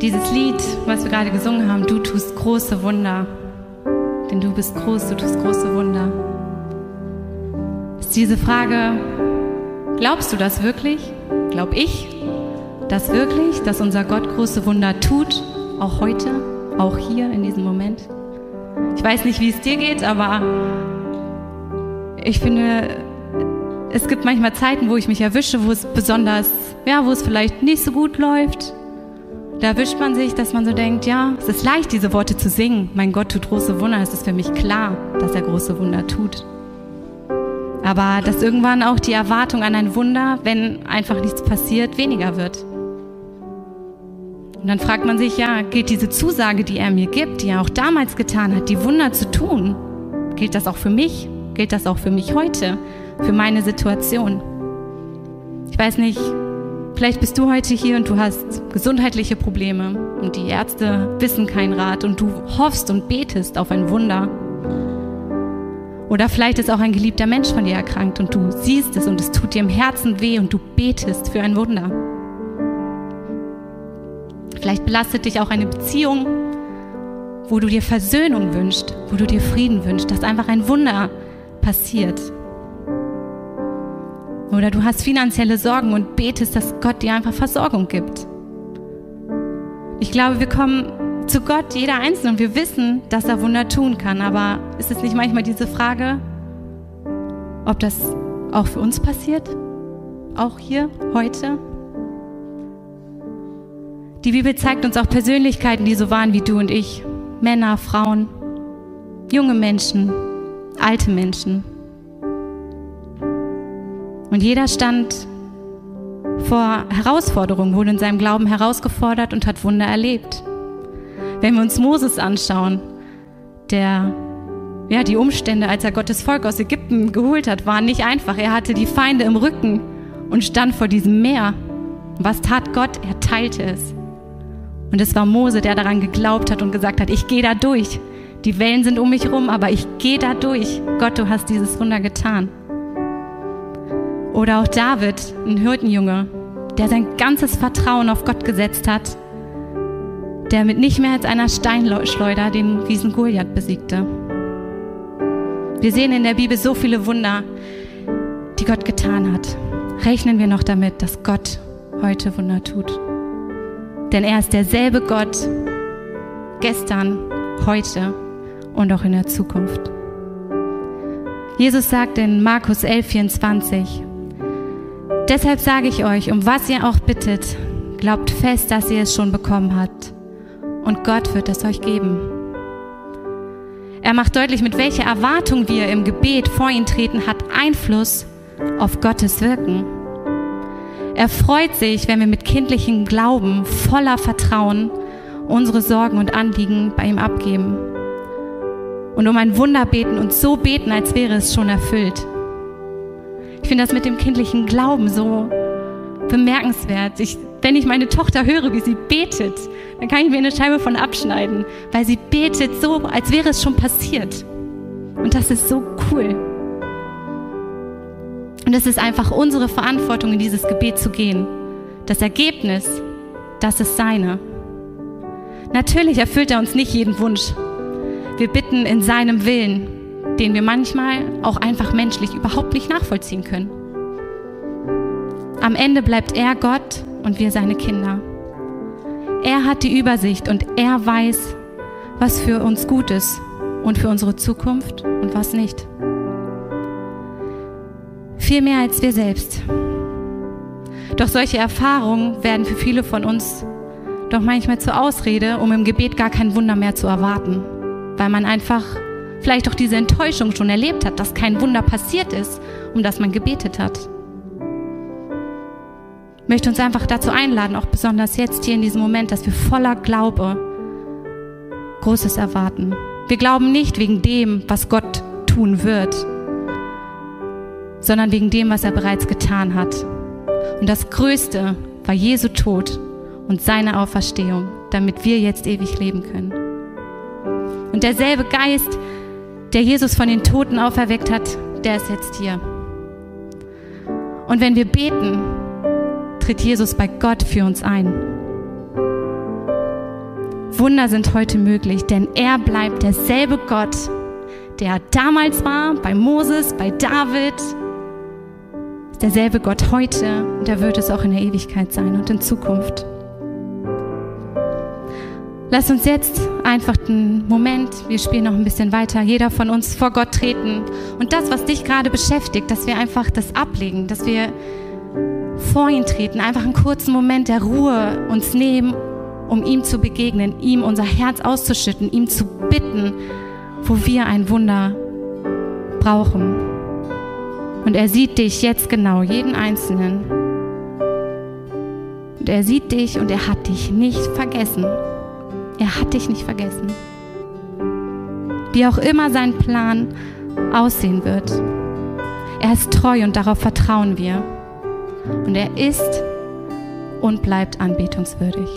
Dieses Lied, was wir gerade gesungen haben, du tust große Wunder. Denn du bist groß, du tust große Wunder. Ist diese Frage, glaubst du das wirklich? Glaub ich das wirklich, dass unser Gott große Wunder tut, auch heute, auch hier in diesem Moment? Ich weiß nicht, wie es dir geht, aber ich finde, es gibt manchmal Zeiten, wo ich mich erwische, wo es besonders, ja, wo es vielleicht nicht so gut läuft. Da erwischt man sich, dass man so denkt, ja, es ist leicht, diese Worte zu singen. Mein Gott tut große Wunder. Es ist für mich klar, dass er große Wunder tut. Aber dass irgendwann auch die Erwartung an ein Wunder, wenn einfach nichts passiert, weniger wird. Und dann fragt man sich, ja, gilt diese Zusage, die er mir gibt, die er auch damals getan hat, die Wunder zu tun, gilt das auch für mich? Gilt das auch für mich heute? für meine Situation. Ich weiß nicht, vielleicht bist du heute hier und du hast gesundheitliche Probleme und die Ärzte wissen keinen Rat und du hoffst und betest auf ein Wunder. Oder vielleicht ist auch ein geliebter Mensch von dir erkrankt und du siehst es und es tut dir im Herzen weh und du betest für ein Wunder. Vielleicht belastet dich auch eine Beziehung, wo du dir Versöhnung wünschst, wo du dir Frieden wünschst, dass einfach ein Wunder passiert. Oder du hast finanzielle Sorgen und betest, dass Gott dir einfach Versorgung gibt. Ich glaube, wir kommen zu Gott, jeder Einzelne, und wir wissen, dass er Wunder tun kann. Aber ist es nicht manchmal diese Frage, ob das auch für uns passiert? Auch hier, heute? Die Bibel zeigt uns auch Persönlichkeiten, die so waren wie du und ich. Männer, Frauen, junge Menschen, alte Menschen. Und jeder stand vor Herausforderungen, wurde in seinem Glauben herausgefordert und hat Wunder erlebt. Wenn wir uns Moses anschauen, der ja, die Umstände, als er Gottes Volk aus Ägypten geholt hat, waren nicht einfach. Er hatte die Feinde im Rücken und stand vor diesem Meer. Was tat Gott? Er teilte es. Und es war Mose, der daran geglaubt hat und gesagt hat, ich gehe da durch. Die Wellen sind um mich herum, aber ich gehe da durch. Gott, du hast dieses Wunder getan. Oder auch David, ein Hirtenjunge, der sein ganzes Vertrauen auf Gott gesetzt hat, der mit nicht mehr als einer Steinschleuder den Riesen Goliath besiegte. Wir sehen in der Bibel so viele Wunder, die Gott getan hat. Rechnen wir noch damit, dass Gott heute Wunder tut. Denn er ist derselbe Gott gestern, heute und auch in der Zukunft. Jesus sagt in Markus 11, 24, Deshalb sage ich euch, um was ihr auch bittet, glaubt fest, dass ihr es schon bekommen habt. Und Gott wird es euch geben. Er macht deutlich, mit welcher Erwartung wir im Gebet vor ihn treten, hat Einfluss auf Gottes Wirken. Er freut sich, wenn wir mit kindlichem Glauben, voller Vertrauen unsere Sorgen und Anliegen bei ihm abgeben. Und um ein Wunder beten und so beten, als wäre es schon erfüllt. Ich finde das mit dem kindlichen Glauben so bemerkenswert. Ich, wenn ich meine Tochter höre, wie sie betet, dann kann ich mir eine Scheibe von abschneiden, weil sie betet so, als wäre es schon passiert. Und das ist so cool. Und es ist einfach unsere Verantwortung, in dieses Gebet zu gehen. Das Ergebnis, das ist seine. Natürlich erfüllt er uns nicht jeden Wunsch. Wir bitten in seinem Willen den wir manchmal auch einfach menschlich überhaupt nicht nachvollziehen können. Am Ende bleibt er Gott und wir seine Kinder. Er hat die Übersicht und er weiß, was für uns gut ist und für unsere Zukunft und was nicht. Viel mehr als wir selbst. Doch solche Erfahrungen werden für viele von uns doch manchmal zur Ausrede, um im Gebet gar kein Wunder mehr zu erwarten, weil man einfach vielleicht auch diese Enttäuschung schon erlebt hat, dass kein Wunder passiert ist, um das man gebetet hat. Ich möchte uns einfach dazu einladen, auch besonders jetzt hier in diesem Moment, dass wir voller Glaube Großes erwarten. Wir glauben nicht wegen dem, was Gott tun wird, sondern wegen dem, was er bereits getan hat. Und das Größte war Jesu Tod und seine Auferstehung, damit wir jetzt ewig leben können. Und derselbe Geist, der Jesus von den Toten auferweckt hat, der ist jetzt hier. Und wenn wir beten, tritt Jesus bei Gott für uns ein. Wunder sind heute möglich, denn er bleibt derselbe Gott, der damals war, bei Moses, bei David, derselbe Gott heute und er wird es auch in der Ewigkeit sein und in Zukunft. Lass uns jetzt einfach den Moment, wir spielen noch ein bisschen weiter, jeder von uns vor Gott treten und das, was dich gerade beschäftigt, dass wir einfach das ablegen, dass wir vor ihn treten, einfach einen kurzen Moment der Ruhe uns nehmen, um ihm zu begegnen, ihm unser Herz auszuschütten, ihm zu bitten, wo wir ein Wunder brauchen. Und er sieht dich jetzt genau, jeden Einzelnen. Und er sieht dich und er hat dich nicht vergessen. Er hat dich nicht vergessen. Wie auch immer sein Plan aussehen wird. Er ist treu und darauf vertrauen wir. Und er ist und bleibt anbetungswürdig.